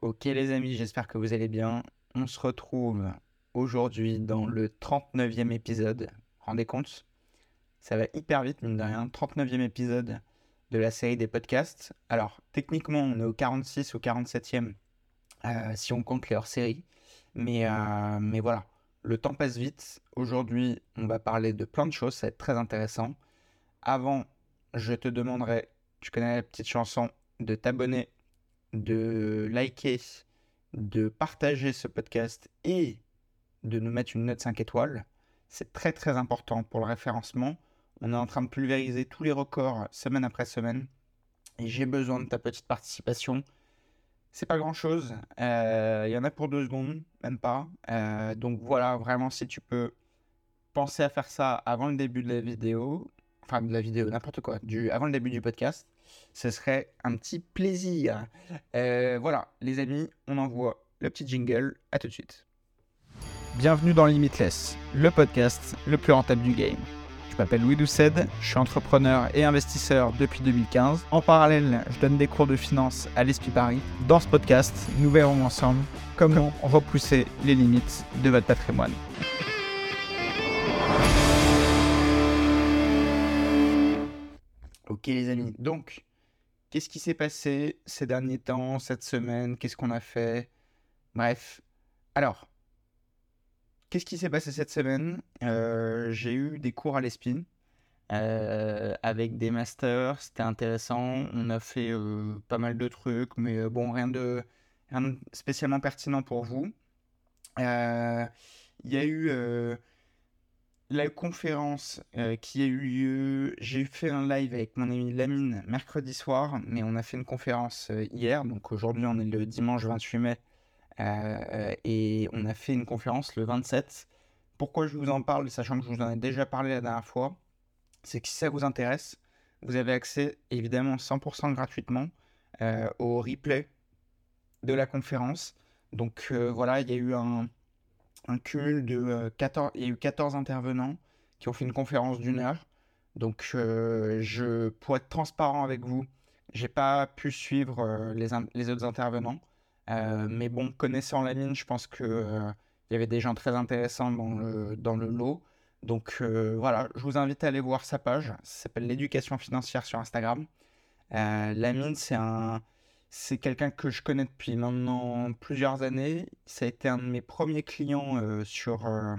Ok les amis, j'espère que vous allez bien. On se retrouve aujourd'hui dans le 39e épisode. Rendez compte? Ça va hyper vite, mine de rien. 39e épisode de la série des podcasts. Alors, techniquement, on est au 46 ou 47e euh, si on compte les hors-séries. Mais, euh, mais voilà, le temps passe vite. Aujourd'hui, on va parler de plein de choses. Ça va être très intéressant. Avant, je te demanderai, tu connais la petite chanson, de t'abonner de liker, de partager ce podcast et de nous mettre une note 5 étoiles. C'est très très important pour le référencement. On est en train de pulvériser tous les records semaine après semaine. Et j'ai besoin de ta petite participation. C'est pas grand chose. Euh, il y en a pour deux secondes, même pas. Euh, donc voilà, vraiment, si tu peux penser à faire ça avant le début de la vidéo, enfin de la vidéo, n'importe quoi, avant le début du podcast, ce serait un petit plaisir. Euh, voilà, les amis, on envoie le petit jingle. À tout de suite. Bienvenue dans Limitless, le podcast le plus rentable du game. Je m'appelle Louis Doucet, je suis entrepreneur et investisseur depuis 2015. En parallèle, je donne des cours de finance à l'ESPI Paris. Dans ce podcast, nous verrons ensemble comment repousser les limites de votre patrimoine. Ok les amis, donc qu'est-ce qui s'est passé ces derniers temps, cette semaine, qu'est-ce qu'on a fait? Bref, alors, qu'est-ce qui s'est passé cette semaine? Euh, J'ai eu des cours à l'ESPIN euh, avec des masters, c'était intéressant, on a fait euh, pas mal de trucs, mais bon, rien de spécialement pertinent pour vous. Il y a eu la conférence euh, qui a eu lieu, j'ai fait un live avec mon ami Lamine mercredi soir, mais on a fait une conférence euh, hier, donc aujourd'hui on est le dimanche 28 mai, euh, et on a fait une conférence le 27. Pourquoi je vous en parle, sachant que je vous en ai déjà parlé la dernière fois, c'est que si ça vous intéresse, vous avez accès évidemment 100% gratuitement au replay de la conférence. Donc voilà, il y a eu un, un cumul de 14, euh, il y a eu 14 intervenants qui ont fait une conférence d'une heure. Donc, euh, je, pour être transparent avec vous, j'ai pas pu suivre euh, les, les, autres intervenants. mais bon, connaissant la mine, je pense qu'il il y avait des gens très intéressants dans le, dans le lot. Donc voilà, je vous invite à aller voir sa page. Ça s'appelle l'éducation financière sur Instagram. la mine, c'est un, c'est quelqu'un que je connais depuis maintenant plusieurs années. Ça a été un de mes premiers clients euh, sur, euh,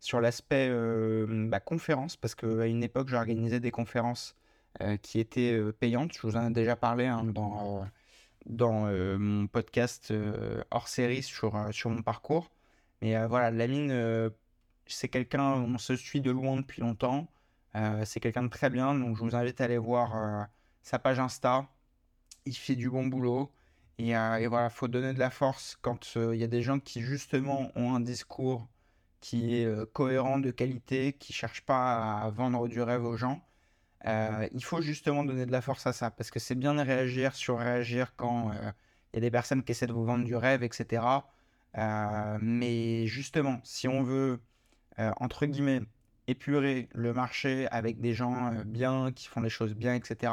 sur l'aspect euh, bah, conférence, parce qu'à une époque, j'organisais des conférences qui étaient payantes. Je vous en ai déjà parlé hein, dans, dans mon podcast hors série sur, sur mon parcours. Mais voilà, Lamine, c'est quelqu'un, on se suit de loin depuis longtemps. c'est quelqu'un de très bien, donc je vous invite à aller voir sa page Insta il fait du bon boulot. Et, euh, et voilà, faut donner de la force quand euh, il y a des gens qui justement ont un discours qui est euh, cohérent, de qualité, qui cherchent pas à vendre du rêve aux gens. il faut justement donner de la force à ça, parce que c'est bien de réagir, sur réagir quand il y a des personnes qui essaient de vous vendre du rêve, etc. mais justement, si on veut, entre guillemets, épurer le marché avec des gens bien, qui font les choses bien, etc.,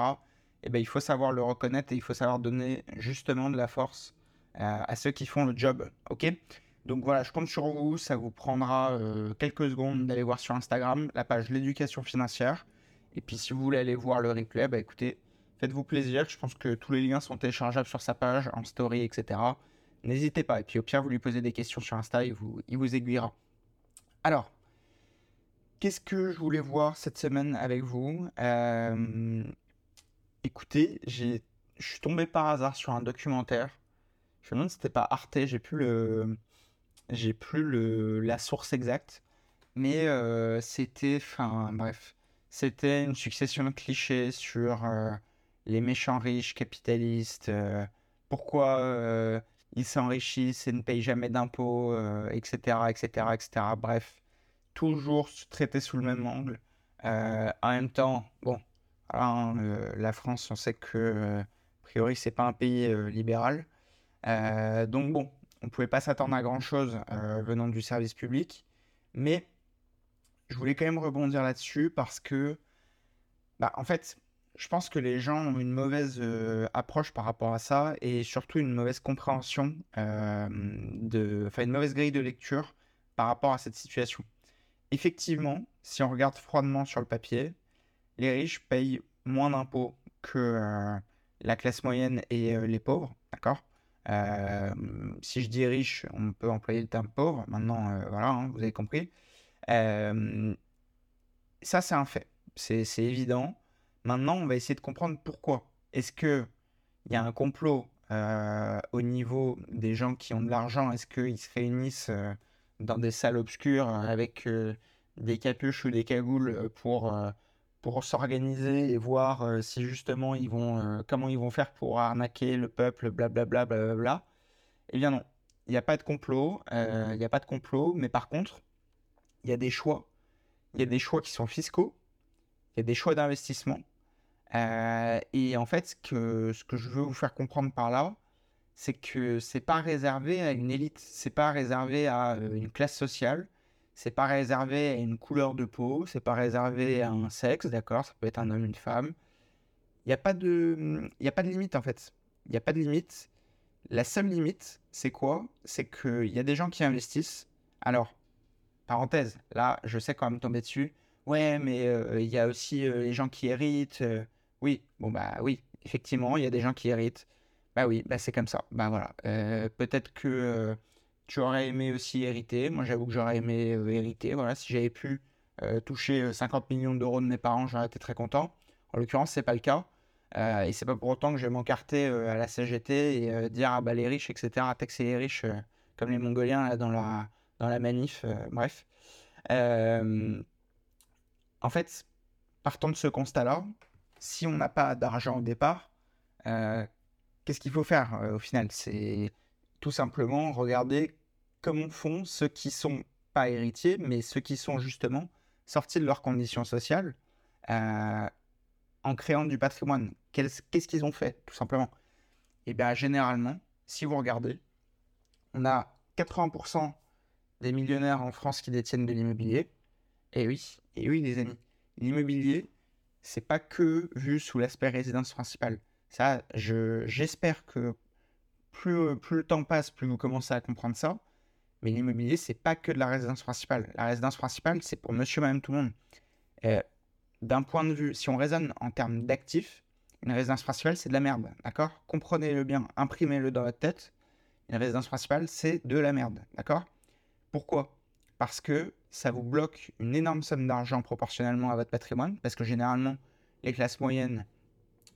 eh ben, il faut savoir le reconnaître et il faut savoir donner justement de la force à ceux qui font le job. Ok? Donc voilà, je compte sur vous. Ça vous prendra euh, quelques secondes d'aller voir sur Instagram la page l'éducation financière. Et puis si vous voulez aller voir le replay, bah, écoutez, faites-vous plaisir. Je pense que tous les liens sont téléchargeables sur sa page, en story, etc. N'hésitez pas. Et puis au pire, vous lui posez des questions sur Insta, il vous, il vous aiguillera. Alors, qu'est-ce que je voulais voir cette semaine avec vous? Euh, Écoutez, je suis tombé par hasard sur un documentaire. Je me demande si c'était pas Arte, j'ai plus le, plus le, la source exacte, mais euh, c'était, enfin bref, c'était une succession de clichés sur euh, les méchants riches capitalistes, euh, pourquoi ils s'enrichissent et ne payent jamais d'impôts, etc., etc., etc. Bref, toujours traité sous le même angle. en même temps, bon, Hein, la France, on sait que, euh, a priori, c'est pas un pays euh, libéral. Euh, donc bon, on ne pouvait pas s'attendre à grand-chose venant du service public. Mais je voulais quand même rebondir là-dessus parce que, bah, en fait, je pense que les gens ont une mauvaise approche par rapport à ça et surtout une mauvaise compréhension, de, enfin une mauvaise grille de lecture par rapport à cette situation. Effectivement, si on regarde froidement sur le papier, les riches payent moins d'impôts que euh, la classe moyenne et les pauvres, d'accord? Si je dis riche, on peut employer le terme pauvre. Maintenant, voilà, hein, vous avez compris. ça, c'est un fait. C'est évident. Maintenant, on va essayer de comprendre pourquoi. Est-ce qu'il y a un complot euh, au niveau des gens qui ont de l'argent? Est-ce qu'ils se réunissent euh, dans des salles obscures avec euh, des capuches ou des cagoules pour, pour s'organiser et voir si justement ils vont, comment ils vont faire pour arnaquer le peuple, blablabla, blablabla. Eh bien non, il n'y a pas de complot, il n'y a pas de complot, mais par contre, il y a des choix. Il y a des choix qui sont fiscaux, il y a des choix d'investissement, euh, et en fait, ce que, ce que je veux vous faire comprendre par là, c'est que c'est pas réservé à une élite, c'est pas réservé à euh, une classe sociale, c'est pas réservé à une couleur de peau, c'est pas réservé à un sexe, d'accord Ça peut être un homme, une femme. Il n'y a, pas de, a pas de limite en fait. Il n'y a pas de limite. La seule limite, c'est quoi? C'est qu'il y a des gens qui investissent. Alors, parenthèse, là, je sais quand même tomber dessus. Ouais, mais euh, il y a aussi les gens qui héritent. Oui, bon bah oui, effectivement, il y a des gens qui héritent. Bah oui, bah c'est comme ça. Bah voilà. Euh, peut-être que euh, tu aurais aimé aussi hériter. Moi, j'avoue que j'aurais aimé euh, hériter. Voilà, si j'avais pu toucher 50 millions d'euros de mes parents, j'aurais été très content. En l'occurrence, c'est pas le cas. et c'est pas pour autant que je vais m'encarter à la CGT et dire ah bah les riches, etc. Taxer les riches comme les Mongoliens dans la dans la manif. bref. en fait, partant de ce constat-là, si on n'a pas d'argent au départ, euh, qu'est-ce qu'il faut faire euh, au final? C'est tout simplement regarder comment font ceux qui sont pas héritiers, mais ceux qui sont justement sortis de leurs conditions sociales euh, en créant du patrimoine. Qu'est-ce qu'ils ont fait, tout simplement? Eh bien, généralement, si vous regardez, on a 80% des millionnaires en France qui détiennent de l'immobilier. Et oui, et oui, les amis, l'immobilier, c'est pas que vu sous l'aspect résidence principale. J'espère que plus, plus le temps passe, plus vous commencez à comprendre ça. Mais l'immobilier, c'est pas que de la résidence principale. La résidence principale, c'est pour monsieur, madame, tout le monde. d'un point de vue, si on raisonne en termes d'actifs, une résidence principale, c'est de la merde. D'accord? Comprenez-le bien, imprimez-le dans votre tête. Une résidence principale, c'est de la merde. D'accord? Pourquoi? Parce que ça vous bloque une énorme somme d'argent proportionnellement à votre patrimoine, parce que généralement, les classes moyennes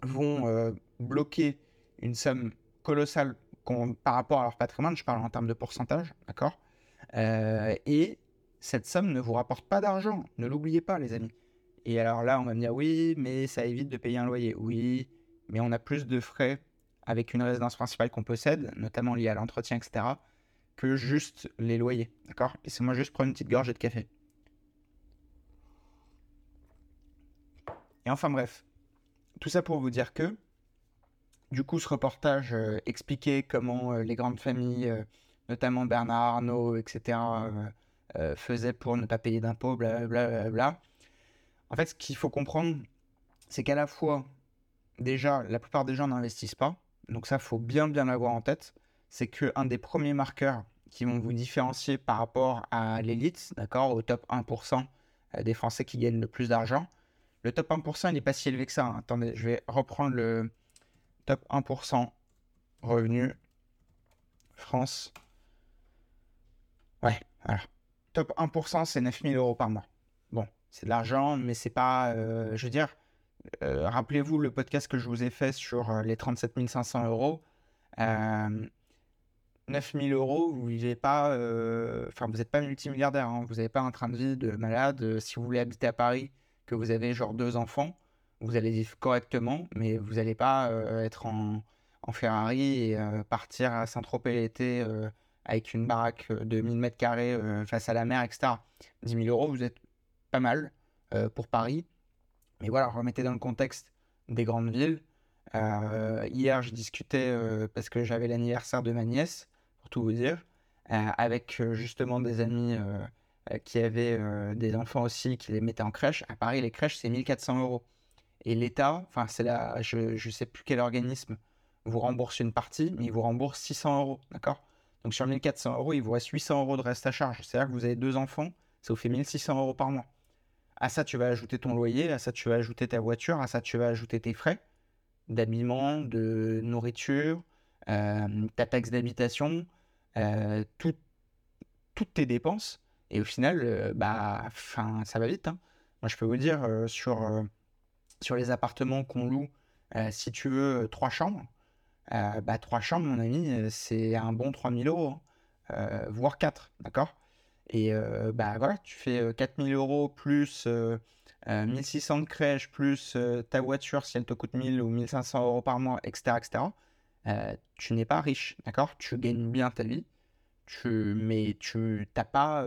vont euh, bloquer une somme colossale par rapport à leur patrimoine, je parle en termes de pourcentage, d'accord? Euh, Et cette somme ne vous rapporte pas d'argent, ne l'oubliez pas, les amis. Et alors là, on va me dire, oui, mais ça évite de payer un loyer. Oui, mais on a plus de frais avec une résidence principale qu'on possède, notamment liée à l'entretien, etc., que juste les loyers. D'accord? Laissez-moi juste prendre une petite gorgée de café. Et enfin bref, tout ça pour vous dire que, du coup, ce reportage euh, expliquait comment euh, les grandes familles, euh, notamment Bernard Arnault, etc., faisaient pour ne pas payer d'impôts, blablabla. En fait, ce qu'il faut comprendre, c'est qu'à la fois, déjà, la plupart des gens n'investissent pas. Donc ça, faut bien bien l'avoir en tête c'est qu'un des premiers marqueurs qui vont vous différencier par rapport à l'élite, d'accord, au top 1% euh, des Français qui gagnent le plus d'argent. Le top 1%, il n'est pas si élevé que ça. Hein. Attendez, je vais reprendre le top 1% revenu France. Ouais, voilà. Top 1%, c'est 9000 euros par mois. Bon, c'est de l'argent, mais c'est pas. Euh, je veux dire, euh, rappelez-vous le podcast que je vous ai fait sur les 37 500 euros. 9000 euros, vous vivez pas, euh, enfin, vous n'êtes pas multimilliardaire, hein. vous n'avez pas un train de vie de malade. Euh, si vous voulez habiter à Paris, que vous avez genre deux enfants, vous allez vivre correctement, mais vous n'allez pas euh, être en, Ferrari et partir à Saint-Tropez l'été avec une baraque de 1000 mètres carrés face à la mer, etc. 10 000 euros, vous êtes pas mal pour Paris. Mais voilà, remettez dans le contexte des grandes villes. hier, je discutais parce que j'avais l'anniversaire de ma nièce pour tout vous dire, euh, avec euh, justement des amis euh, qui avaient des enfants aussi, qui les mettaient en crèche. À Paris, les crèches, c'est 1400 euros. Et l'État, enfin, c'est là, je ne sais plus quel organisme vous rembourse une partie, mais il vous rembourse 600 euros, d'accord? Donc sur 1400 euros, il vous reste 800 euros de reste à charge. C'est-à-dire que vous avez deux enfants, ça vous fait 1600 euros par mois. À ça, tu vas ajouter ton loyer, à ça, tu vas ajouter ta voiture, à ça, tu vas ajouter tes frais d'habillement, de nourriture, euh, ta taxe d'habitation, euh, toutes tes dépenses. Et au final, euh, bah, ça va vite. Hein. Moi, je peux vous dire, sur, sur les appartements qu'on loue, si tu veux trois chambres, bah, trois chambres, mon ami, c'est un bon 3000 euros, hein. voire 4, d'accord? Et bah voilà, tu fais 4000 euros plus 1600 de crèche, plus ta voiture si elle te coûte 1000 ou 1500 euros par mois, etc., etc., tu n'es pas riche, d'accord? Tu gagnes bien ta vie, tu, mais tu n'as pas,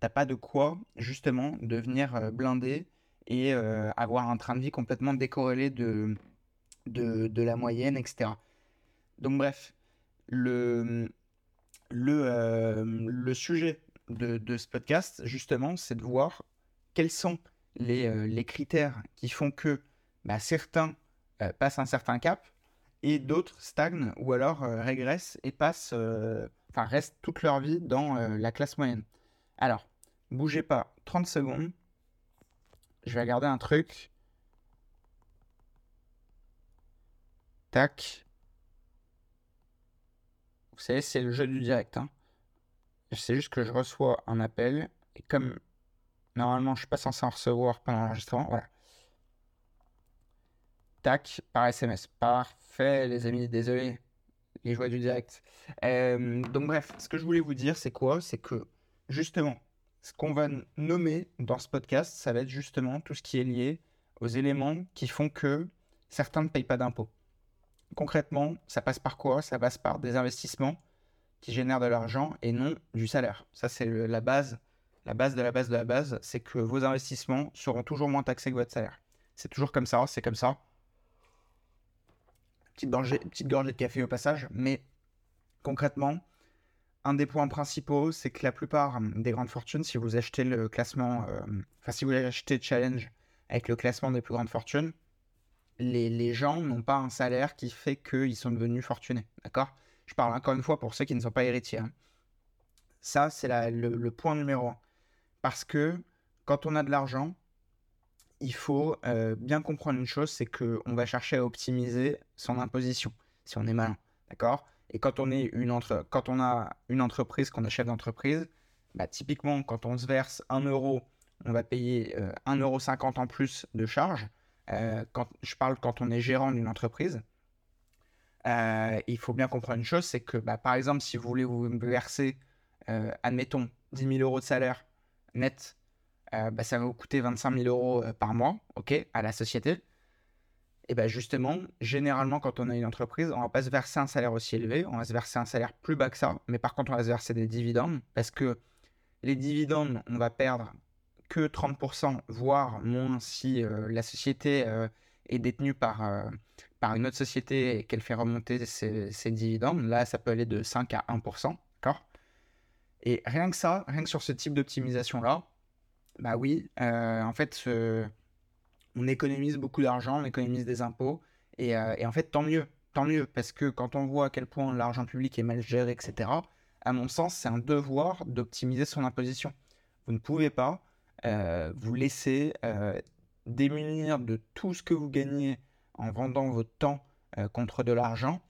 pas de quoi, justement, devenir blindé et avoir un train de vie complètement décorrélé de, de, la moyenne, etc. Donc bref, le, le, le sujet de, de, ce podcast, justement, c'est de voir quels sont les, les, critères qui font que bah, certains passent un certain cap et d'autres stagnent ou alors régressent et passent, restent toute leur vie dans la classe moyenne. Alors, bougez pas 30 secondes. Je vais regarder un truc. Tac. Vous savez, c'est le jeu du direct. Hein. C'est juste que je reçois un appel. Et comme normalement je suis pas censé en recevoir pendant l'enregistrement, voilà. Tac, par SMS. Parfait, les amis, désolé. Les joies du direct. Euh, donc bref, ce que je voulais vous dire, c'est quoi? C'est que justement, ce qu'on va nommer dans ce podcast, ça va être justement tout ce qui est lié aux éléments qui font que certains ne payent pas d'impôts. Concrètement, ça passe par quoi? Ça passe par des investissements qui génèrent de l'argent et non du salaire. Ça, c'est la base, la base de la base de la base, c'est que vos investissements seront toujours moins taxés que votre salaire. C'est toujours comme ça, c'est comme ça. Petite gorgée, de café au passage, mais concrètement, un des points principaux, c'est que la plupart des grandes fortunes, si vous achetez le classement, euh, enfin si vous achetez Challenge avec le classement des plus grandes fortunes, les, gens n'ont pas un salaire qui fait qu'ils sont devenus fortunés. D'accord? Je parle encore une fois pour ceux qui ne sont pas héritiers. Hein. Ça, c'est le, point numéro un. Parce que quand on a de l'argent, il faut euh, bien comprendre une chose, c'est qu'on va chercher à optimiser son imposition, si on est malin. D'accord? Et quand on, est une entre... quand on a une entreprise, qu'on est chef d'entreprise, bah, typiquement, quand on se verse 1 euro, on va payer euh, 1,50€ en plus de charges. Euh, quand, je parle quand on est gérant d'une entreprise. Euh, il faut bien comprendre une chose, c'est que bah, par exemple, si vous voulez vous verser, euh, admettons, 10 000 euros de salaire net, bah, ça va vous coûter 25 000 euros par mois, ok, à la société. Et bien justement, généralement, quand on a une entreprise, on va pas se verser un salaire aussi élevé, on va se verser un salaire plus bas que ça, mais par contre, on va se verser des dividendes, parce que les dividendes, on va perdre que 30%, voire moins si euh, la société euh, est détenue par, euh, par une autre société et qu'elle fait remonter ses, dividendes. Là, ça peut aller de 5 à 1%. D'accord? Et rien que ça, rien que sur ce type d'optimisation-là, bah oui, en fait, on économise beaucoup d'argent, on économise des impôts. Et, et, en fait, tant mieux, tant mieux, parce que quand on voit à quel point l'argent public est mal géré, etc., à mon sens, c'est un devoir d'optimiser son imposition. Vous ne pouvez pas euh, vous laissez euh, démunir de tout ce que vous gagnez en vendant votre temps euh, contre de l'argent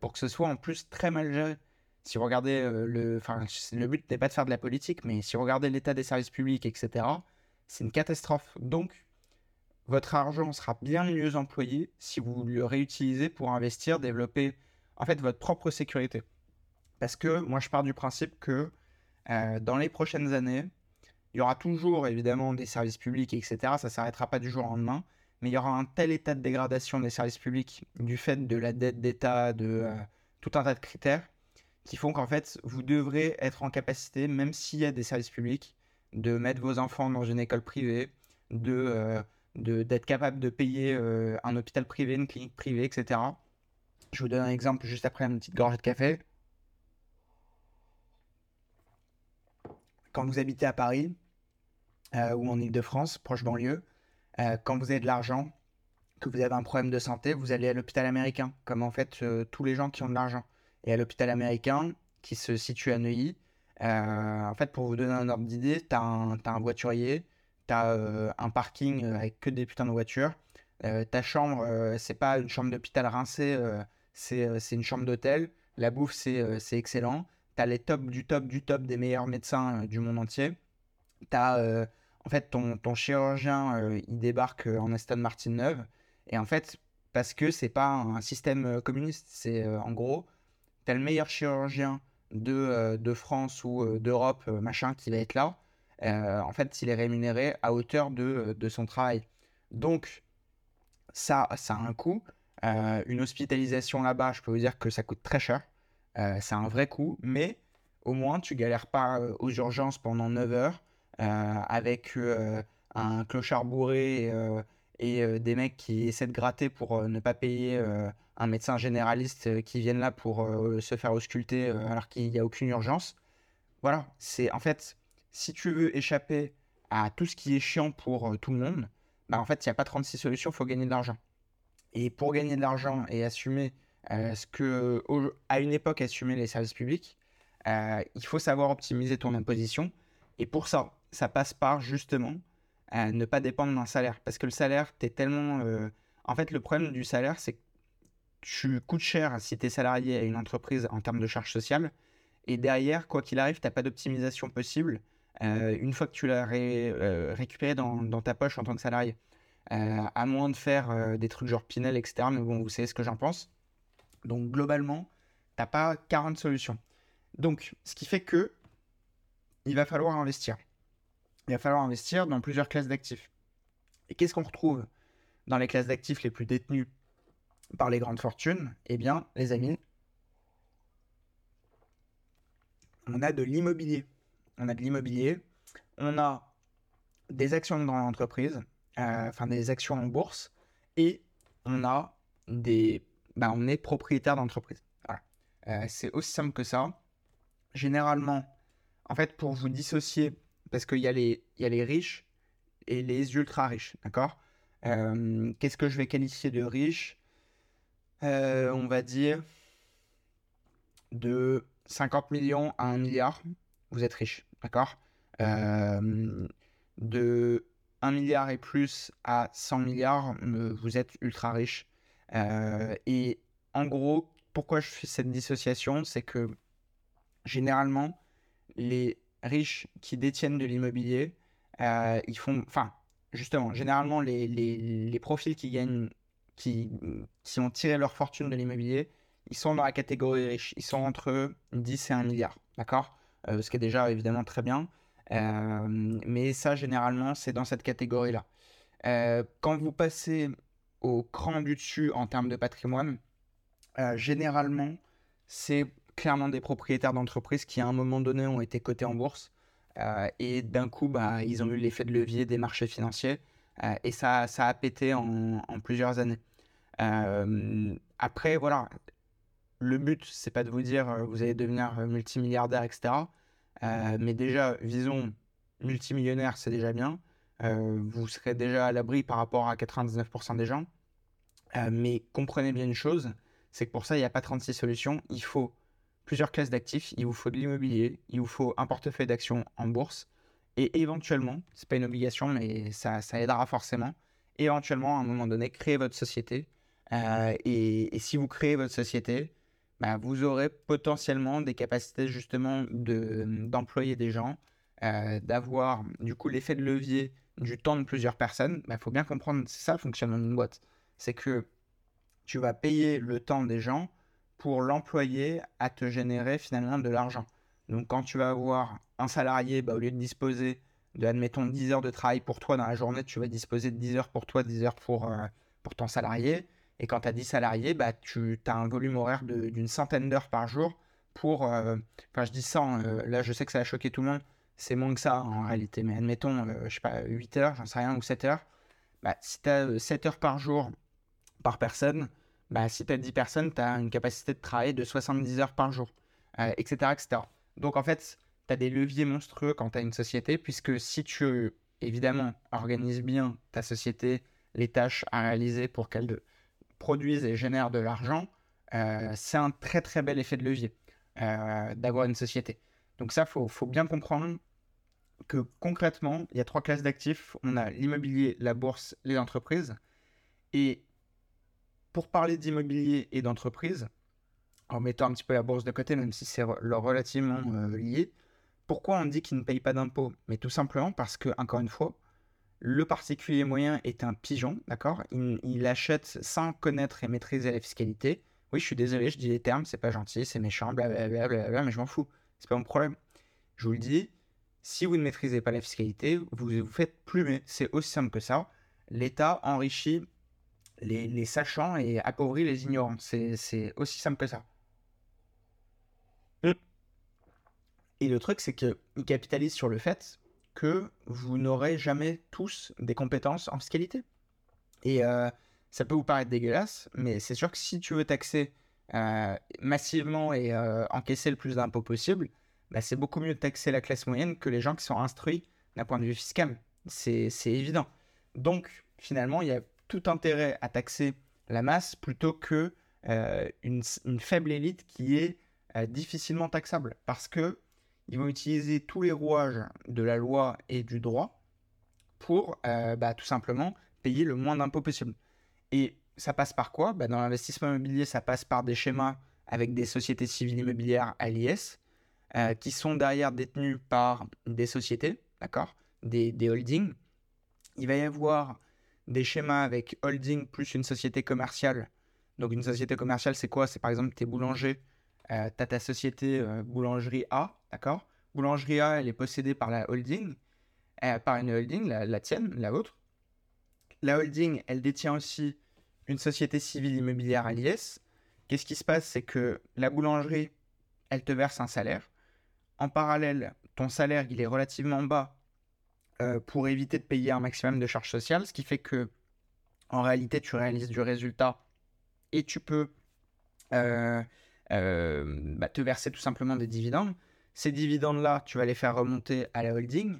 pour que ce soit en plus très mal géré. Si vous regardez le, le but n'est pas de faire de la politique, mais si vous regardez l'état des services publics, etc., c'est une catastrophe. Donc, votre argent sera bien mieux employé si vous le réutilisez pour investir, développer en fait votre propre sécurité. Parce que moi, je pars du principe que dans les prochaines années, il y aura toujours évidemment des services publics, etc. Ça ne s'arrêtera pas du jour au lendemain. Mais il y aura un tel état de dégradation des services publics du fait de la dette d'État, de euh, tout un tas de critères, qui font qu'en fait, vous devrez être en capacité, même s'il y a des services publics, de mettre vos enfants dans une école privée, de, euh, d'être capable de payer euh, un hôpital privé, une clinique privée, etc. Je vous donne un exemple juste après une petite gorgée de café. Quand vous habitez à Paris, euh, ou en Ile-de-France, proche banlieue, euh, quand vous avez de l'argent, que vous avez un problème de santé, vous allez à l'hôpital américain, comme en fait tous les gens qui ont de l'argent. Et à l'hôpital américain, qui se situe à Neuilly, en fait, pour vous donner un ordre d'idée, tu as, un voiturier, tu as un parking avec que des putains de voitures. ta chambre, c'est pas une chambre d'hôpital rincée, c'est une chambre d'hôtel. La bouffe, c'est excellent. Tu as les tops du top du top des meilleurs médecins du monde entier. Tu as en fait, ton, chirurgien, euh, il débarque euh, en Aston Martin neuve. Et en fait, parce que c'est pas un système euh, communiste, c'est en gros, tu as le meilleur chirurgien de France ou d'Europe, machin, qui va être là. En fait, il est rémunéré à hauteur de, de son travail. Donc, ça, ça a un coût. une hospitalisation là-bas, je peux vous dire que ça coûte très cher. c'est un vrai coût, mais au moins, tu galères pas aux urgences pendant 9 heures. Euh, avec euh, un clochard bourré euh, et des mecs qui essaient de gratter pour ne pas payer un médecin généraliste qui viennent là pour se faire ausculter alors qu'il n'y a aucune urgence. Voilà, c'est en fait, si tu veux échapper à tout ce qui est chiant pour tout le monde, bah en fait, il n'y a pas 36 solutions, il faut gagner de l'argent. Et pour gagner de l'argent et assumer ce que, à une époque, assumer les services publics, il faut savoir optimiser ton imposition. Et pour ça, ça passe par justement ne pas dépendre d'un salaire. Parce que le salaire, tu es tellement. Euh, en fait, le problème du salaire, c'est que tu coûtes cher si tu es salarié à une entreprise en termes de charges sociales. Et derrière, quoi qu'il arrive, tu n'as pas d'optimisation possible euh, une fois que tu l'as euh, récupéré dans, ta poche en tant que salarié. à moins de faire des trucs genre Pinel, etc. Mais bon, vous savez ce que j'en pense. Donc, globalement, tu n'as pas 40 solutions. Donc, ce qui fait que il va falloir investir il va falloir investir dans plusieurs classes d'actifs. Et qu'est-ce qu'on retrouve dans les classes d'actifs les plus détenues par les grandes fortunes? Eh bien, les amis, on a de l'immobilier. On a de l'immobilier, on a des actions dans l'entreprise, euh, enfin des actions en bourse, et on a des. Bah, on est propriétaire d'entreprise. Voilà. Euh, c'est aussi simple que ça. Généralement, en fait, pour vous dissocier parce qu'il y, a les, riches et les ultra riches, d'accord? Euh, Qu'est-ce que je vais qualifier de riche? On va dire de 50 millions à 1 milliard, vous êtes riche, d'accord? Euh, De 1 milliard et plus à 100 milliards, vous êtes ultra riche. et en gros, pourquoi je fais cette dissociation? C'est que généralement, les riches qui détiennent de l'immobilier, euh, ils font, enfin, justement, généralement les, les, les, profils qui gagnent, qui, qui ont tiré leur fortune de l'immobilier, ils sont dans la catégorie riche. Ils sont entre 10 et 1 milliard, d'accord? euh, Ce qui est déjà évidemment très bien. Euh, mais ça, généralement, c'est dans cette catégorie-là. quand vous passez au cran du dessus en termes de patrimoine, généralement, c'est clairement des propriétaires d'entreprises qui à un moment donné ont été cotés en bourse euh, et d'un coup bah, ils ont eu l'effet de levier des marchés financiers euh, et ça, ça a pété en, plusieurs années. Euh, après voilà, le but c'est pas de vous dire vous allez devenir multimilliardaire etc. mais déjà visons multimillionnaire c'est déjà bien. vous serez déjà à l'abri par rapport à 99% des gens. mais comprenez bien une chose, c'est que pour ça, il n'y a pas 36 solutions. Il faut plusieurs classes d'actifs, il vous faut de l'immobilier, il vous faut un portefeuille d'actions en bourse, et éventuellement, c'est pas une obligation, mais ça, ça, aidera forcément, éventuellement, à un moment donné, créer votre société. Euh, et, si vous créez votre société, bah, vous aurez potentiellement des capacités justement d'employer des gens, euh, d'avoir du coup l'effet de levier du temps de plusieurs personnes. Il bah, faut bien comprendre, c'est ça le fonctionnement d'une boîte. C'est que tu vas payer le temps des gens pour l'employer à te générer finalement de l'argent. Donc quand tu vas avoir un salarié, bah, au lieu de disposer de, admettons, 10 heures de travail pour toi dans la journée, tu vas disposer de 10 heures pour toi, 10 heures pour, euh, pour ton salarié. Et quand tu as 10 salariés, bah, tu as un volume horaire d'une centaine d'heures par jour pour... Euh, enfin, je dis 100, euh, là je sais que ça a choqué tout le monde, c'est moins que ça en réalité, mais admettons, je sais pas, 8 heures, j'en sais rien, ou 7 heures. Bah, si tu as 7 heures par jour par personne, bah, si tu as 10 personnes, tu as une capacité de travail de 70 heures par jour, etc., euh, etc. Donc en fait, tu as des leviers monstrueux quand tu as une société, puisque si tu, évidemment, organises bien ta société, les tâches à réaliser pour qu'elles produisent et génèrent de l'argent, euh, c'est un très très bel effet de levier euh, d'avoir une société. Donc ça, il faut, faut, bien comprendre que concrètement, il y a trois classes d'actifs. On a l'immobilier, la bourse, les entreprises. Et pour parler d'immobilier et d'entreprise, en mettant un petit peu la bourse de côté, même si c'est relativement euh, lié, pourquoi on dit qu'il ne paye pas d'impôts? Mais tout simplement parce que, encore une fois, le particulier moyen est un pigeon, d'accord? Il, achète sans connaître et maîtriser la fiscalité. Oui, je suis désolé, je dis les termes, c'est pas gentil, c'est méchant, blablabla, mais je m'en fous. C'est pas mon problème. Je vous le dis, si vous ne maîtrisez pas la fiscalité, vous vous faites plumer. C'est aussi simple que ça. L'État enrichit les, sachants et appauvrit les ignorants. C'est aussi simple que ça. Et le truc, c'est qu'il capitalise sur le fait que vous n'aurez jamais tous des compétences en fiscalité. Et euh, ça peut vous paraître dégueulasse, mais c'est sûr que si tu veux taxer euh, massivement et euh, encaisser le plus d'impôts possible, bah, c'est beaucoup mieux de taxer la classe moyenne que les gens qui sont instruits d'un point de vue fiscal. C'est évident. Donc, finalement, il y a tout intérêt à taxer la masse plutôt que une, faible élite qui est difficilement taxable. Parce que ils vont utiliser tous les rouages de la loi et du droit pour euh, bah, tout simplement payer le moins d'impôts possible. Et ça passe par quoi? Bah, Dans l'investissement immobilier, ça passe par des schémas avec des sociétés civiles immobilières à l'IS, euh, qui sont derrière détenues par des sociétés, d'accord? Des, des holdings. Il va y avoir des schémas avec holding plus une société commerciale. Donc une société commerciale, c'est quoi? C'est par exemple tes boulangers euh, tu as ta société euh, Boulangerie A, d'accord? Boulangerie A, elle est possédée par la holding, euh, par une holding, la, tienne, la vôtre. La holding, elle détient aussi une société civile immobilière à l'IS. Qu'est-ce qui se passe? C'est que la boulangerie, elle te verse un salaire. En parallèle, ton salaire, il est relativement bas pour éviter de payer un maximum de charges sociales, ce qui fait que, en réalité, tu réalises du résultat et tu peux euh, bah, te verser tout simplement des dividendes. Ces dividendes-là, tu vas les faire remonter à la holding.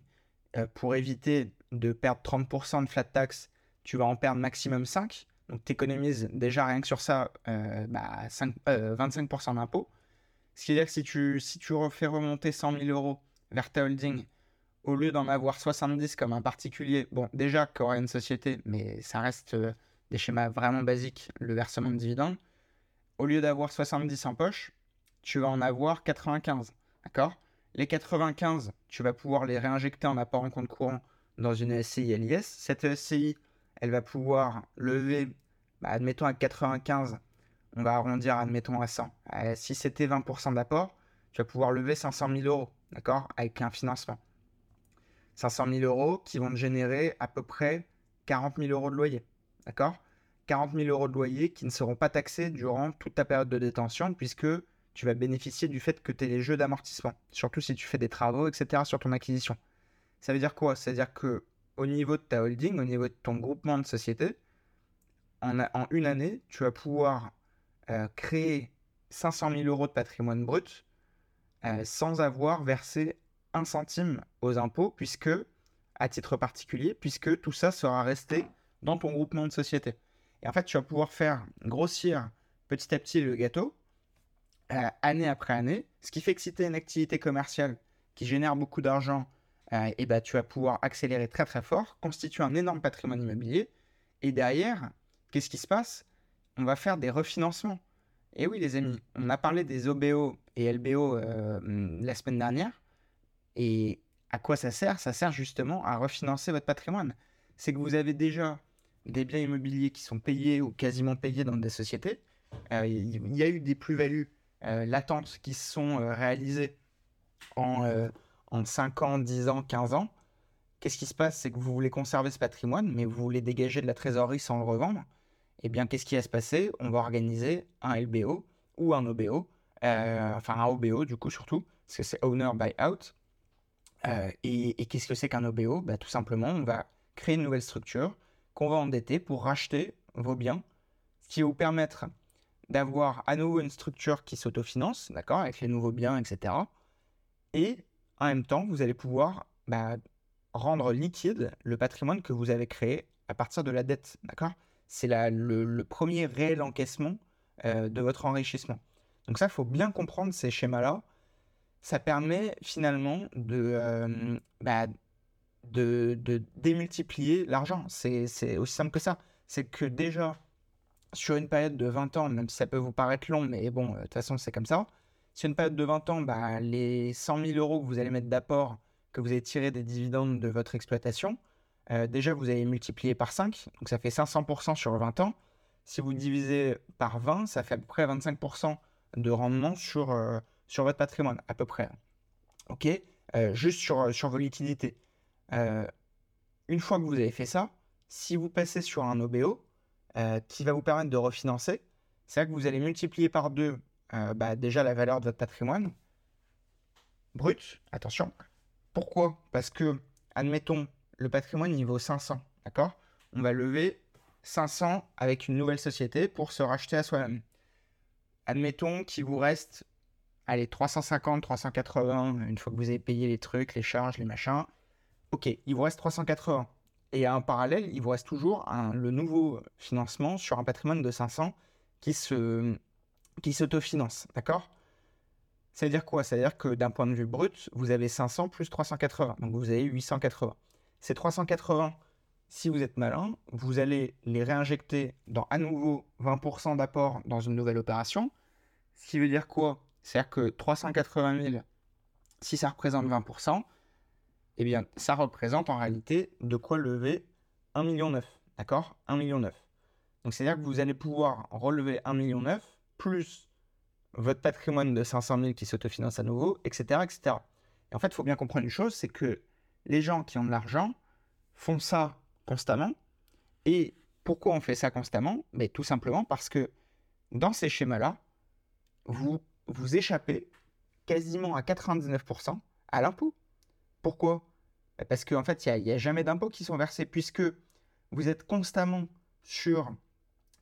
Euh, pour éviter de perdre 30% de flat tax, tu vas en perdre maximum 5. Donc tu économises déjà rien que sur ça euh, bah, 25% d'impôt. Ce qui veut dire que si tu, si tu refais remonter 100 000 euros vers ta holding, au lieu d'en avoir 70 comme un particulier, bon, déjà qu'il une société, mais ça reste des schémas vraiment basiques, le versement de dividendes, au lieu d'avoir 70 en poche, tu vas en avoir 95. D'accord Les 95, tu vas pouvoir les réinjecter en apport en compte courant dans une SCI LIS. Cette SCI, elle va pouvoir lever, bah, admettons à 95, on va arrondir, admettons à 100. Euh, si c'était 20% d'apport, tu vas pouvoir lever 500 000 euros, d'accord Avec un financement. 500 000 euros qui vont te générer à peu près 40 000 euros de loyer, d'accord 40 000 euros de loyer qui ne seront pas taxés durant toute ta période de détention puisque tu vas bénéficier du fait que tu aies les jeux d'amortissement, surtout si tu fais des travaux, etc. sur ton acquisition. Ça veut dire quoi? Ça veut dire que au niveau de ta holding, au niveau de ton groupement de société, en, en une année, tu vas pouvoir euh, créer 500 000 euros de patrimoine brut euh, sans avoir versé un centime aux impôts, puisque, à titre particulier, puisque tout ça sera resté dans ton groupement de société. Et en fait, tu vas pouvoir faire grossir petit à petit le gâteau, euh, année après année. Ce qui fait que si tu as une activité commerciale qui génère beaucoup d'argent, euh, et bah, tu vas pouvoir accélérer très très fort, constituer un énorme patrimoine immobilier. Et derrière, qu'est-ce qui se passe? On va faire des refinancements. Et oui, les amis, on a parlé des OBO et LBO euh, la semaine dernière. Et à quoi ça sert? Ça sert justement à refinancer votre patrimoine. C'est que vous avez déjà des biens immobiliers qui sont payés ou quasiment payés dans des sociétés. Euh, il y a eu des plus-values latentes qui sont euh, réalisées en, en 5 ans, 10 ans, 15 ans. Qu'est-ce qui se passe? C'est que vous voulez conserver ce patrimoine, mais vous voulez dégager de la trésorerie sans le revendre. Eh bien, qu'est-ce qui va se passer? On va organiser un LBO ou un OBO, enfin un OBO du coup surtout, parce que c'est Owner by Out. et, et qu'est-ce que c'est qu'un OBO bah, Tout simplement, on va créer une nouvelle structure qu'on va endetter pour racheter vos biens, ce qui va vous permettre d'avoir à nouveau une structure qui s'autofinance, d'accord, avec les nouveaux biens, etc. Et en même temps, vous allez pouvoir bah, rendre liquide le patrimoine que vous avez créé à partir de la dette, d'accord C'est le, le, premier réel encaissement euh, de votre enrichissement. Donc ça, il faut bien comprendre ces schémas-là. Ça permet finalement de, euh, bah, de, de, démultiplier l'argent. C'est aussi simple que ça. C'est que déjà, sur une période de 20 ans, même si ça peut vous paraître long, mais bon, de toute façon, c'est comme ça. Sur une période de 20 ans, bah, les 100 000 euros que vous allez mettre d'apport, que vous allez tirer des dividendes de votre exploitation, euh, déjà, vous allez multiplier par 5, donc ça fait 500% sur 20 ans. Si vous divisez par 20, ça fait à peu près 25% de rendement sur, euh, sur votre patrimoine, à peu près. OK euh, Juste sur, sur vos liquidités. une fois que vous avez fait ça, si vous passez sur un OBO qui va vous permettre de refinancer, c'est là que vous allez multiplier par 2 bah, déjà la valeur de votre patrimoine brut. Attention. Pourquoi? Parce que, admettons, le patrimoine il vaut 500, d'accord? On va lever 500 avec une nouvelle société pour se racheter à soi-même. Admettons qu'il vous reste, allez, 350, 380, une fois que vous avez payé les trucs, les charges, les machins. Ok, il vous reste 380. Et en parallèle, il vous reste toujours le nouveau financement sur un patrimoine de 500 qui se qui s'autofinance, d'accord? Ça veut dire quoi? Ça veut dire que d'un point de vue brut, vous avez 500 plus 380, donc vous avez 880. Ces 380, si vous êtes malin, vous allez les réinjecter dans à nouveau 20% d'apport dans une nouvelle opération. Ce qui veut dire quoi? C'est-à-dire que 380 000, si ça représente 20%, eh bien, ça représente en réalité de quoi lever 1,9 million. D'accord? 1,9 million. Donc, c'est-à-dire que vous allez pouvoir relever 1,9 million plus votre patrimoine de 500 000 qui s'autofinance à nouveau, etc., etc. Et en fait, il faut bien comprendre une chose, c'est que les gens qui ont de l'argent font ça constamment. Et pourquoi on fait ça constamment? Mais Tout simplement parce que dans ces schémas-là, vous, vous échappez quasiment à 99% à l'impôt. Pourquoi? Parce qu'en fait, il n'y a, jamais d'impôts qui sont versés, puisque vous êtes constamment sur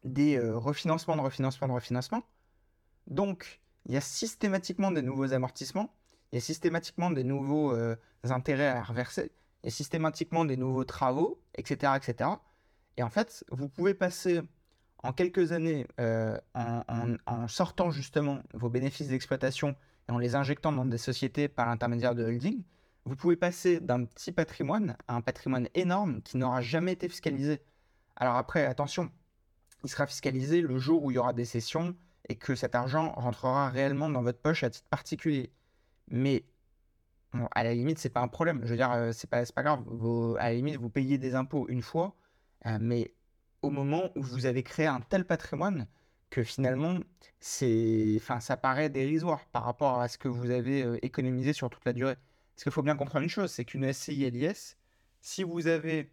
des euh, refinancements de refinancement de refinancement. Donc, il y a systématiquement des nouveaux amortissements il y a systématiquement des nouveaux euh, intérêts à reverser, il y a systématiquement des nouveaux travaux, etc., etc. Et en fait, vous pouvez passer en quelques années, euh, en, sortant justement vos bénéfices d'exploitation et en les injectant dans des sociétés par l'intermédiaire de holding, vous pouvez passer d'un petit patrimoine à un patrimoine énorme qui n'aura jamais été fiscalisé. Alors après, attention, il sera fiscalisé le jour où il y aura des cessions et que cet argent rentrera réellement dans votre poche à titre particulier. Mais à la limite, c'est pas un problème. Je veux dire, euh, c'est pas, grave. à la limite, vous payez des impôts une fois, euh, mais au moment où vous avez créé un tel patrimoine que finalement, ça paraît dérisoire par rapport à ce que vous avez euh, économisé sur toute la durée. Parce qu'il faut bien comprendre une chose, c'est qu'une SCI LIS, si vous avez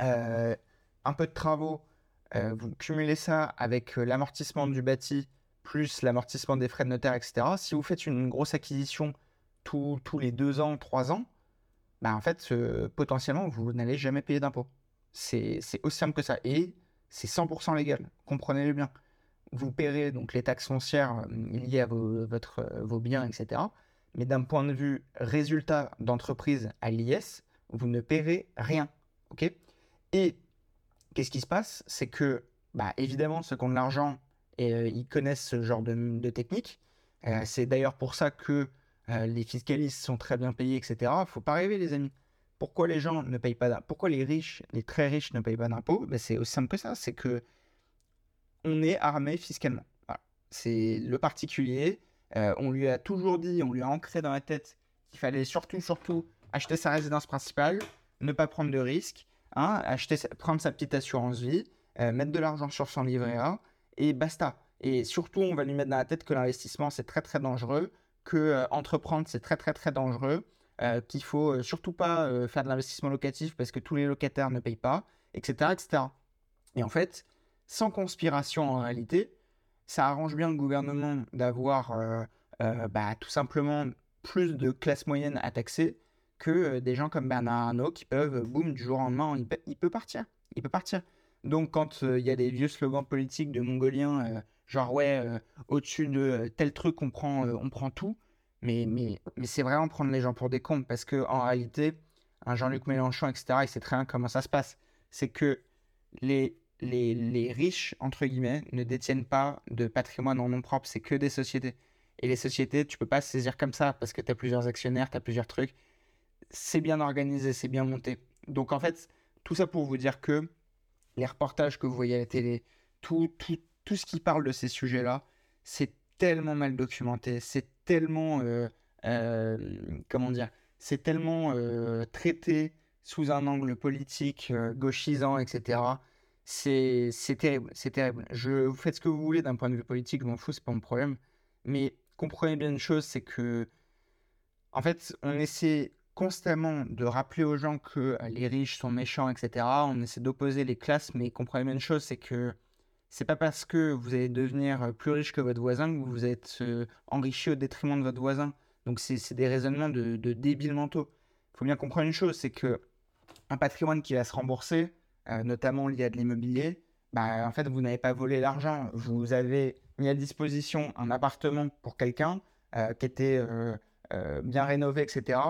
un peu de travaux, vous cumulez ça avec l'amortissement du bâti plus l'amortissement des frais de notaire, etc. Si vous faites une grosse acquisition tous, les deux ans, trois ans, bah en fait, potentiellement, vous n'allez jamais payer d'impôts. C'est aussi simple que ça. Et c'est 100% légal. Comprenez-le bien. Vous paierez donc les taxes foncières euh, liées à votre, euh, vos biens, etc. Mais d'un point de vue résultat d'entreprise à l'IS, vous ne paierez rien. OK? Et qu'est-ce qui se passe? C'est que, bah, évidemment, ceux qui ont de l'argent euh, ils connaissent ce genre de, technique. Euh, c'est d'ailleurs pour ça que euh, les fiscalistes sont très bien payés, etc. Faut pas rêver, les amis. Pourquoi les gens ne payent pas d'impôts? Pourquoi les riches, les très riches ne payent pas d'impôts? Ben, C'est aussi simple que ça. C'est que on est armé fiscalement. C'est le particulier. On lui a toujours dit, on lui a ancré dans la tête qu'il fallait surtout, surtout acheter sa résidence principale, ne pas prendre de risques, hein, acheter, prendre sa petite assurance vie, mettre de l'argent sur son livret A, et basta. Et surtout, on va lui mettre dans la tête que l'investissement, c'est très très dangereux, que euh, entreprendre, c'est très très très dangereux, euh, qu'il faut euh, surtout pas faire de l'investissement locatif parce que tous les locataires ne payent pas, etc., etc. Et en fait, sans conspiration en réalité, ça arrange bien le gouvernement d'avoir bah, tout simplement plus de classe moyenne à taxer que des gens comme Bernard Arnault qui peuvent, boum, du jour au lendemain, il peut partir. Il peut partir. Donc, quand euh, il y a des vieux slogans politiques de mongoliens, euh, genre, ouais, euh, au-dessus de tel truc, on prend, on prend tout, mais, mais, mais c'est vraiment prendre les gens pour des cons, parce que en réalité, un Jean-Luc Mélenchon, etc., il sait très bien comment ça se passe. C'est que les, les, riches, entre guillemets, ne détiennent pas de patrimoine en nom propre, c'est que des sociétés. Et les sociétés, tu peux pas saisir comme ça parce que tu as plusieurs actionnaires, tu as plusieurs trucs. C'est bien organisé, c'est bien monté. Donc en fait, tout ça pour vous dire que les reportages que vous voyez à la télé, tout, tout, tout ce qui parle de ces sujets-là, c'est tellement mal documenté, c'est tellement, euh, euh, comment dire, c'est tellement euh, traité sous un angle politique, gauchisant, etc. C'est terrible, c'est terrible. Je, vous faites ce que vous voulez d'un point de vue politique, je m'en fous, c'est pas mon problème. Mais comprenez bien une chose, c'est que, en fait, on essaie constamment de rappeler aux gens que les riches sont méchants, etc. On essaie d'opposer les classes, mais comprenez bien une chose, c'est que c'est pas parce que vous allez devenir plus riche que votre voisin que vous êtes enrichi au détriment de votre voisin. Donc c'est des raisonnements de, de débiles mentaux. Il faut bien comprendre une chose, c'est que un patrimoine qui va se rembourser, euh, notamment lié à de l'immobilier, bah, en fait, vous n'avez pas volé l'argent. Vous avez mis à disposition un appartement pour quelqu'un euh, qui était euh, bien rénové, etc.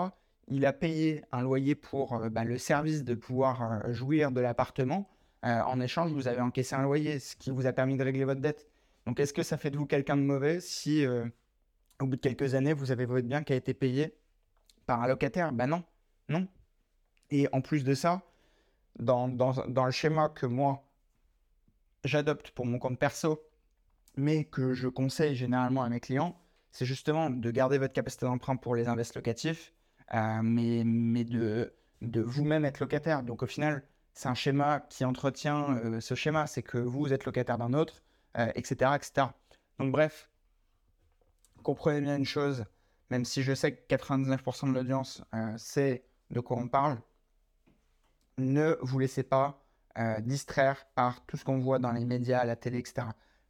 Il a payé un loyer pour bah, le service de pouvoir jouir de l'appartement. en échange, vous avez encaissé un loyer, ce qui vous a permis de régler votre dette. Donc, est-ce que ça fait de vous quelqu'un de mauvais si, au bout de quelques années, vous avez votre bien qui a été payé par un locataire? Ben non, non. Et en plus de ça, dans, le schéma que moi, j'adopte pour mon compte perso, mais que je conseille généralement à mes clients, c'est justement de garder votre capacité d'emprunt pour les investissements locatifs, euh, mais, de vous-même être locataire. Donc au final, c'est un schéma qui entretient euh, ce schéma, c'est que vous êtes locataire d'un autre, etc., euh, etc. Donc bref, comprenez bien une chose, même si je sais que 99% de l'audience sait de quoi on parle, ne vous laissez pas euh, distraire par tout ce qu'on voit dans les médias, la télé, etc.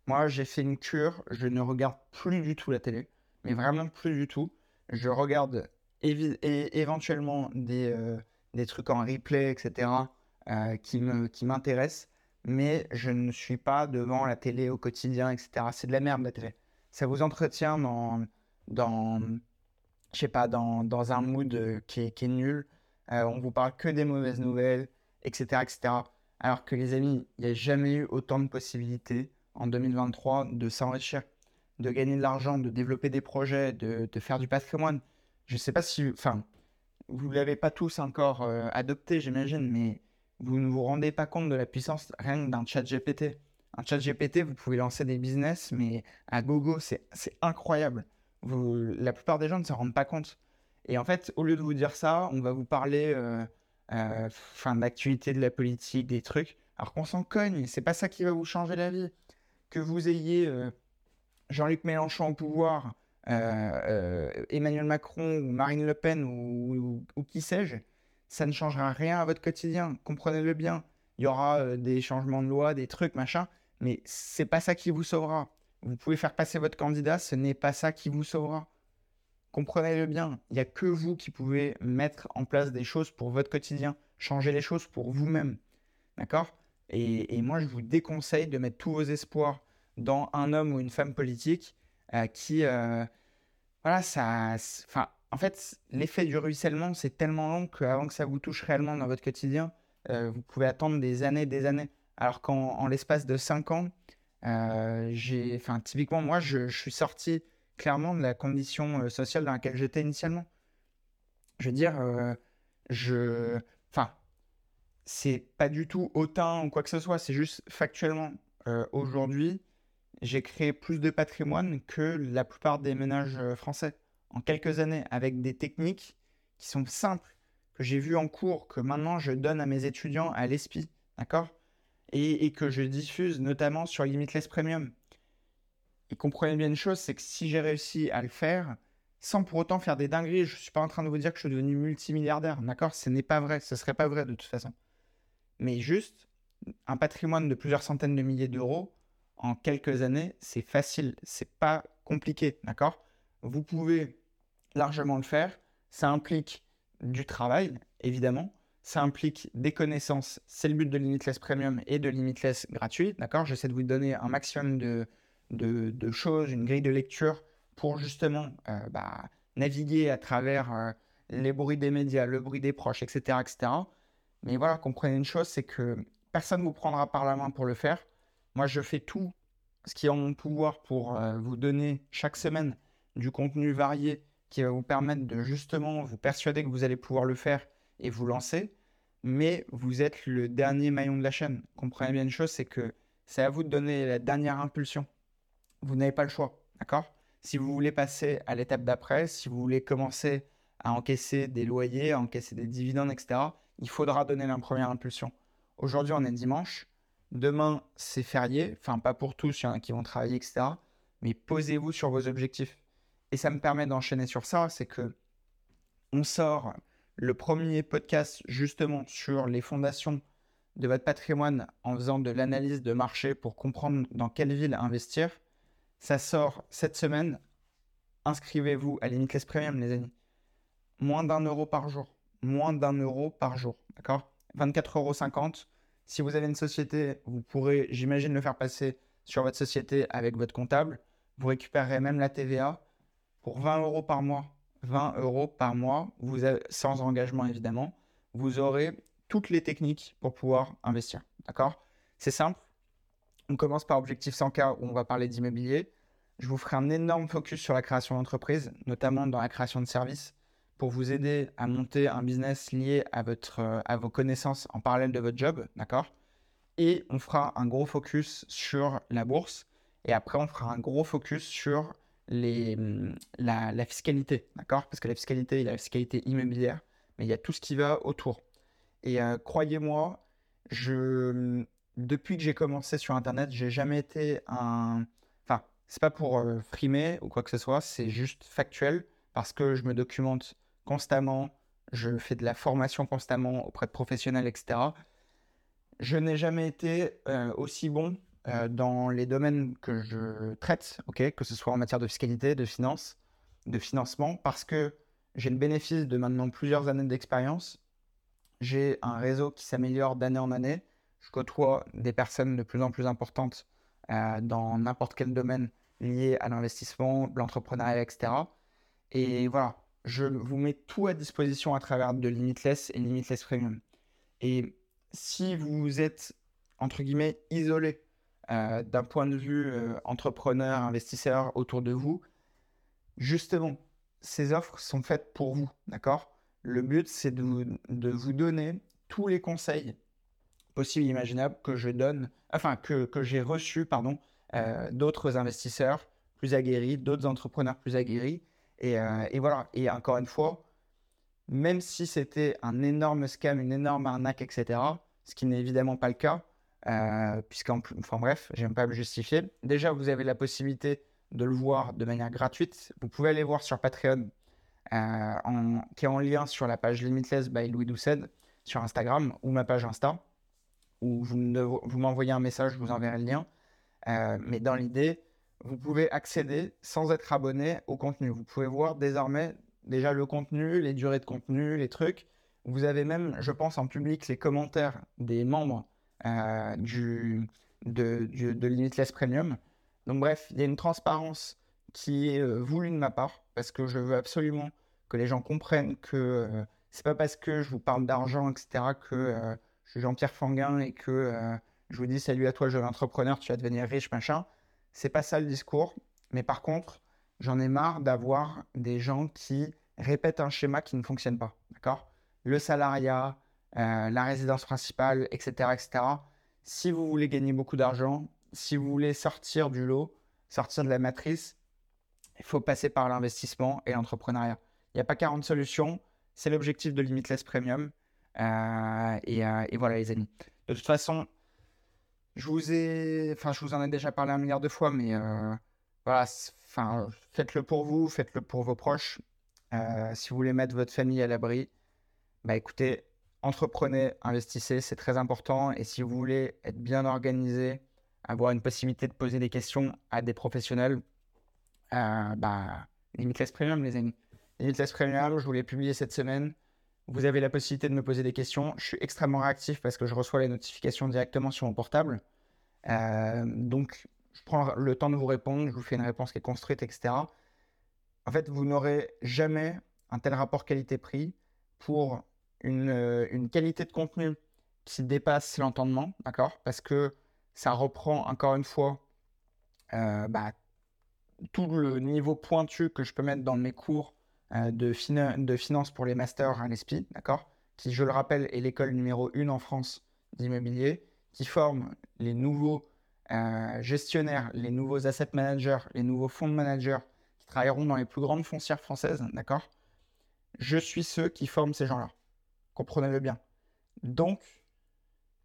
Moi, j'ai fait une cure, je ne regarde plus du tout la télé, mais vraiment plus du tout. Je regarde éventuellement des, euh, des trucs en replay, etc., euh, qui m'intéressent, qui mais je ne suis pas devant la télé au quotidien, etc. C'est de la merde, la télé. Ça vous entretient dans, dans pas, dans, dans un mood qui est nul. Euh, on vous parle que des mauvaises nouvelles, etc. etc. Alors que les amis, il n'y a jamais eu autant de possibilités en 2023 de s'enrichir, de gagner de l'argent, de développer des projets, de, faire du patrimoine. Je ne sais pas si, enfin, vous ne l'avez pas tous encore euh, adopté, j'imagine, mais vous ne vous rendez pas compte de la puissance rien d'un chat GPT. Un chat GPT, vous pouvez lancer des business, mais à gogo, c'est incroyable. La plupart des gens ne s'en rendent pas compte. Et en fait, au lieu de vous dire ça, on va vous parler euh, euh, de l'actualité de la politique, des trucs, alors qu'on s'en cogne. C'est pas ça qui va vous changer la vie. Que vous ayez euh, Jean-Luc Mélenchon au pouvoir, Emmanuel Macron ou Marine Le Pen ou, qui sais-je, ça ne changera rien à votre quotidien. Comprenez-le bien. Il y aura des changements de loi, des trucs, machin, mais c'est pas ça qui vous sauvera. Vous pouvez faire passer votre candidat, ce n'est pas ça qui vous sauvera. Comprenez-le bien, il n'y a que vous qui pouvez mettre en place des choses pour votre quotidien, changer les choses pour vous-même. D'accord? Et, moi, je vous déconseille de mettre tous vos espoirs dans un homme ou une femme politique euh, qui. Euh, voilà, ça. Enfin, en fait, l'effet du ruissellement, c'est tellement long qu'avant que ça vous touche réellement dans votre quotidien, euh, vous pouvez attendre des années, des années. Alors qu'en l'espace de 5 ans, j'ai. Enfin, typiquement, moi, je suis sorti clairement de la condition euh, sociale dans laquelle j'étais initialement. Je veux dire, euh, je. Enfin, c'est pas du tout hautain ou quoi que ce soit, c'est juste factuellement. Euh, aujourd'hui, j'ai créé plus de patrimoine que la plupart des ménages français en quelques années avec des techniques qui sont simples, que j'ai vues en cours, que maintenant je donne à mes étudiants à l'ESPI, d'accord? Et, et, que je diffuse notamment sur Limitless Premium. Et comprenez bien une chose, c'est que si j'ai réussi à le faire, sans pour autant faire des dingueries, je ne suis pas en train de vous dire que je suis devenu multimilliardaire, d'accord? Ce n'est pas vrai, ce ne serait pas vrai de toute façon. Mais juste, un patrimoine de plusieurs centaines de milliers d'euros, en quelques années, c'est facile, c'est pas compliqué, d'accord? Vous pouvez largement le faire, ça implique du travail, évidemment, ça implique des connaissances, c'est le but de Limitless Premium et de Limitless gratuit, d'accord? J'essaie de vous donner un maximum de, de, choses, une grille de lecture pour justement euh, bah, naviguer à travers euh, les bruits des médias, le bruit des proches, etc., etc. Mais voilà, comprenez une chose, c'est que personne ne vous prendra par la main pour le faire. Moi, je fais tout ce qui est en mon pouvoir pour euh, vous donner chaque semaine du contenu varié qui va vous permettre de justement vous persuader que vous allez pouvoir le faire et vous lancer. Mais vous êtes le dernier maillon de la chaîne. Comprenez bien une chose, c'est que c'est à vous de donner la dernière impulsion. Vous n'avez pas le choix, d'accord? Si vous voulez passer à l'étape d'après, si vous voulez commencer à encaisser des loyers, à encaisser des dividendes, etc., il faudra donner la première impulsion. Aujourd'hui, on est dimanche. Demain, c'est férié. Enfin, pas pour tous, il y en a qui vont travailler, etc. Mais posez-vous sur vos objectifs. Et ça me permet d'enchaîner sur ça, c'est que on sort le premier podcast justement sur les fondations de votre patrimoine en faisant de l'analyse de marché pour comprendre dans quelle ville investir. Ça sort cette semaine. Inscrivez-vous à Limitless Premium, les amis. Moins d'un euro par jour. Moins d'un euro par jour. D'accord? 24,50 euros. Si vous avez une société, vous pourrez, j'imagine, le faire passer sur votre société avec votre comptable. Vous récupérerez même la TVA pour 20 euros par mois. 20 euros par mois, vous sans engagement évidemment. Vous aurez toutes les techniques pour pouvoir investir. D'accord? C'est simple. On commence par objectif 100K où on va parler d'immobilier. Je vous ferai un énorme focus sur la création d'entreprise, notamment dans la création de services, pour vous aider à monter un business lié à, à vos connaissances en parallèle de votre job. D'accord? Et on fera un gros focus sur la bourse. Et après, on fera un gros focus sur les, la, la fiscalité. D'accord? Parce que la fiscalité, il y a la fiscalité immobilière, mais il y a tout ce qui va autour. Et euh, croyez-moi, je, depuis que j'ai commencé sur Internet, j'ai jamais été un. Enfin, c'est pas pour euh, frimer ou quoi que ce soit, c'est juste factuel parce que je me documente constamment, je fais de la formation constamment auprès de professionnels, etc. Je n'ai jamais été euh, aussi bon dans les domaines que je traite, ok, que ce soit en matière de fiscalité, de finance, de financement, parce que j'ai le bénéfice de maintenant plusieurs années d'expérience j'ai un réseau qui s'améliore d'année en année. Je côtoie des personnes de plus en plus importantes euh, dans n'importe quel domaine lié à l'investissement, l'entrepreneuriat, etc. Et voilà, je vous mets tout à disposition à travers de Limitless et Limitless Premium. Et si vous êtes, entre guillemets, isolé euh, d'un point de vue euh, entrepreneur, investisseur autour de vous, justement, ces offres sont faites pour vous, d'accord? Le but, c'est de, vous donner tous les conseils possibles et imaginables que je donne, enfin que, j'ai reçus, pardon, euh, d'autres investisseurs plus aguerris, d'autres entrepreneurs plus aguerris. Euh, et, voilà. Et encore une fois, même si c'était un énorme scam, une énorme arnaque, etc., ce qui n'est évidemment pas le cas, euh, puisqu'en enfin bref, j'aime pas me justifier. Déjà, vous avez la possibilité de le voir de manière gratuite. Vous pouvez aller voir sur Patreon euh, qui est en lien sur la page Limitless by Louis Doucet sur Instagram ou ma page Insta, où vous, m'envoyez un message, je vous enverrai le lien. Euh, mais dans l'idée, vous pouvez accéder sans être abonné au contenu. Vous pouvez voir désormais déjà le contenu, les durées de contenu, les trucs. Vous avez même, je pense, en public les commentaires des membres euh, du, de, de Limitless Premium. Donc bref, il y a une transparence qui est voulue de ma part parce que je veux absolument que les gens comprennent que euh, c'est pas parce que je vous parle d'argent, etc., que euh, je suis Jean-Pierre Fanguin et que euh, je vous dis salut à toi, jeune entrepreneur, tu vas devenir riche, machin. C'est pas ça le discours. Mais par contre, j'en ai marre d'avoir des gens qui répètent un schéma qui ne fonctionne pas. D'accord? Le salariat, la résidence principale, etc., etc. Si vous voulez gagner beaucoup d'argent, si vous voulez sortir du lot, sortir de la matrice, il faut passer par l'investissement et l'entrepreneuriat. Il n'y a pas 40 solutions. C'est l'objectif de Limitless Premium. Euh, euh, et, voilà, les amis. De toute façon, je vous ai, enfin, je vous en ai déjà parlé un milliard de fois, mais euh, voilà, enfin, faites-le pour vous, faites-le pour vos proches. si vous voulez mettre votre famille à l'abri, bah écoutez, entreprenez, investissez, c'est très important. Et si vous voulez être bien organisé, avoir une possibilité de poser des questions à des professionnels, bah, Limitless Premium, les amis. Limitless Premium, je voulais publier cette semaine. Vous avez la possibilité de me poser des questions. Je suis extrêmement réactif parce que je reçois les notifications directement sur mon portable. Euh, donc, je prends le temps de vous répondre. Je vous fais une réponse qui est construite, etc. En fait, vous n'aurez jamais un tel rapport qualité-prix pour une, euh, qualité de contenu qui dépasse l'entendement, d'accord? Parce que ça reprend encore une fois euh, bah, tout le niveau pointu que je peux mettre dans mes cours euh, de, de finance pour les masters à l'ESPI, d'accord Qui, je le rappelle, est l'école numéro 1 en France d'immobilier, qui forme les nouveaux euh, gestionnaires, les nouveaux asset managers, les nouveaux fonds managers qui travailleront dans les plus grandes foncières françaises, d'accord Je suis ceux qui forment ces gens-là. Comprenez-le bien. Donc,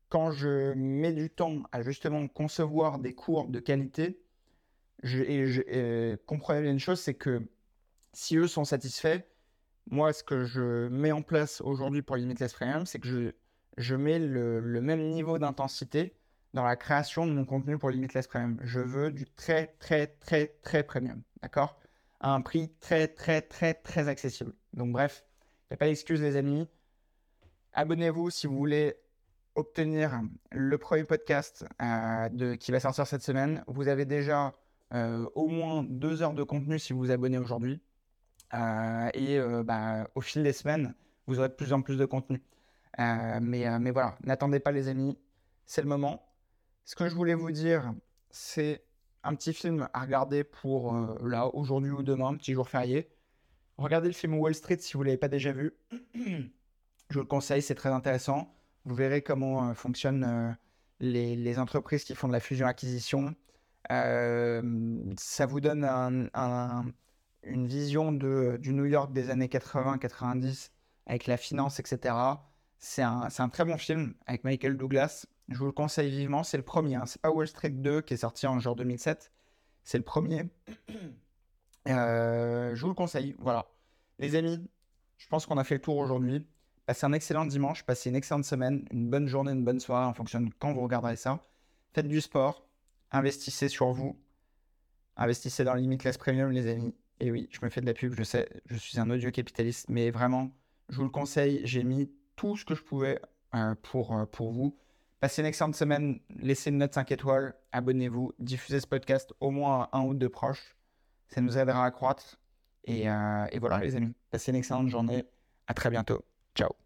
quand je mets du temps à justement concevoir des cours de qualité, et, je, comprenez bien une chose, c'est que si eux sont satisfaits, moi, ce que je mets en place aujourd'hui pour Limitless Premium, c'est que je, je mets le, même niveau d'intensité dans la création de mon contenu pour Limitless Premium. Je veux du très, très, très, très premium. D'accord? À un prix très, très, très, très accessible. Donc, bref, il n'y a pas d'excuse, les amis. Abonnez-vous si vous voulez obtenir le premier podcast euh, qui va sortir cette semaine. Vous avez déjà euh, au moins deux heures de contenu si vous vous abonnez aujourd'hui. Euh, et bah, au fil des semaines, vous aurez de plus en plus de contenu. mais, mais voilà, n'attendez pas les amis, c'est le moment. Ce que je voulais vous dire, c'est un petit film à regarder pour là, aujourd'hui ou demain, un petit jour férié. Regardez le film Wall Street si vous ne l'avez pas déjà vu. je vous le conseille, c'est très intéressant. Vous verrez comment fonctionnent les, entreprises qui font de la fusion-acquisition, euh, ça vous donne une vision de, du New York des années 80-90 avec la finance, etc. C'est un, un, très bon film avec Michael Douglas. Je vous le conseille vivement. C'est le premier. Hein. C'est pas Wall Street 2 qui est sorti en genre 2007. C'est le premier. Euh, je vous le conseille. Voilà. Les amis, je pense qu'on a fait le tour aujourd'hui. Passez un excellent dimanche. Passez une excellente semaine. Une bonne journée, une bonne soirée en fonction de quand vous regarderez ça. Faites du sport investissez sur vous, investissez dans Limitless Premium, les amis. Et oui, je me fais de la pub, je sais, je suis un audio capitaliste, mais vraiment, je vous le conseille, j'ai mis tout ce que je pouvais euh, pour, euh, pour vous. Passez une excellente semaine, laissez une note 5 étoiles, abonnez-vous, diffusez ce podcast au moins un ou deux proches. Ça nous aidera à croître. Et, euh, et voilà, les amis, passez une excellente journée. À très bientôt. Ciao.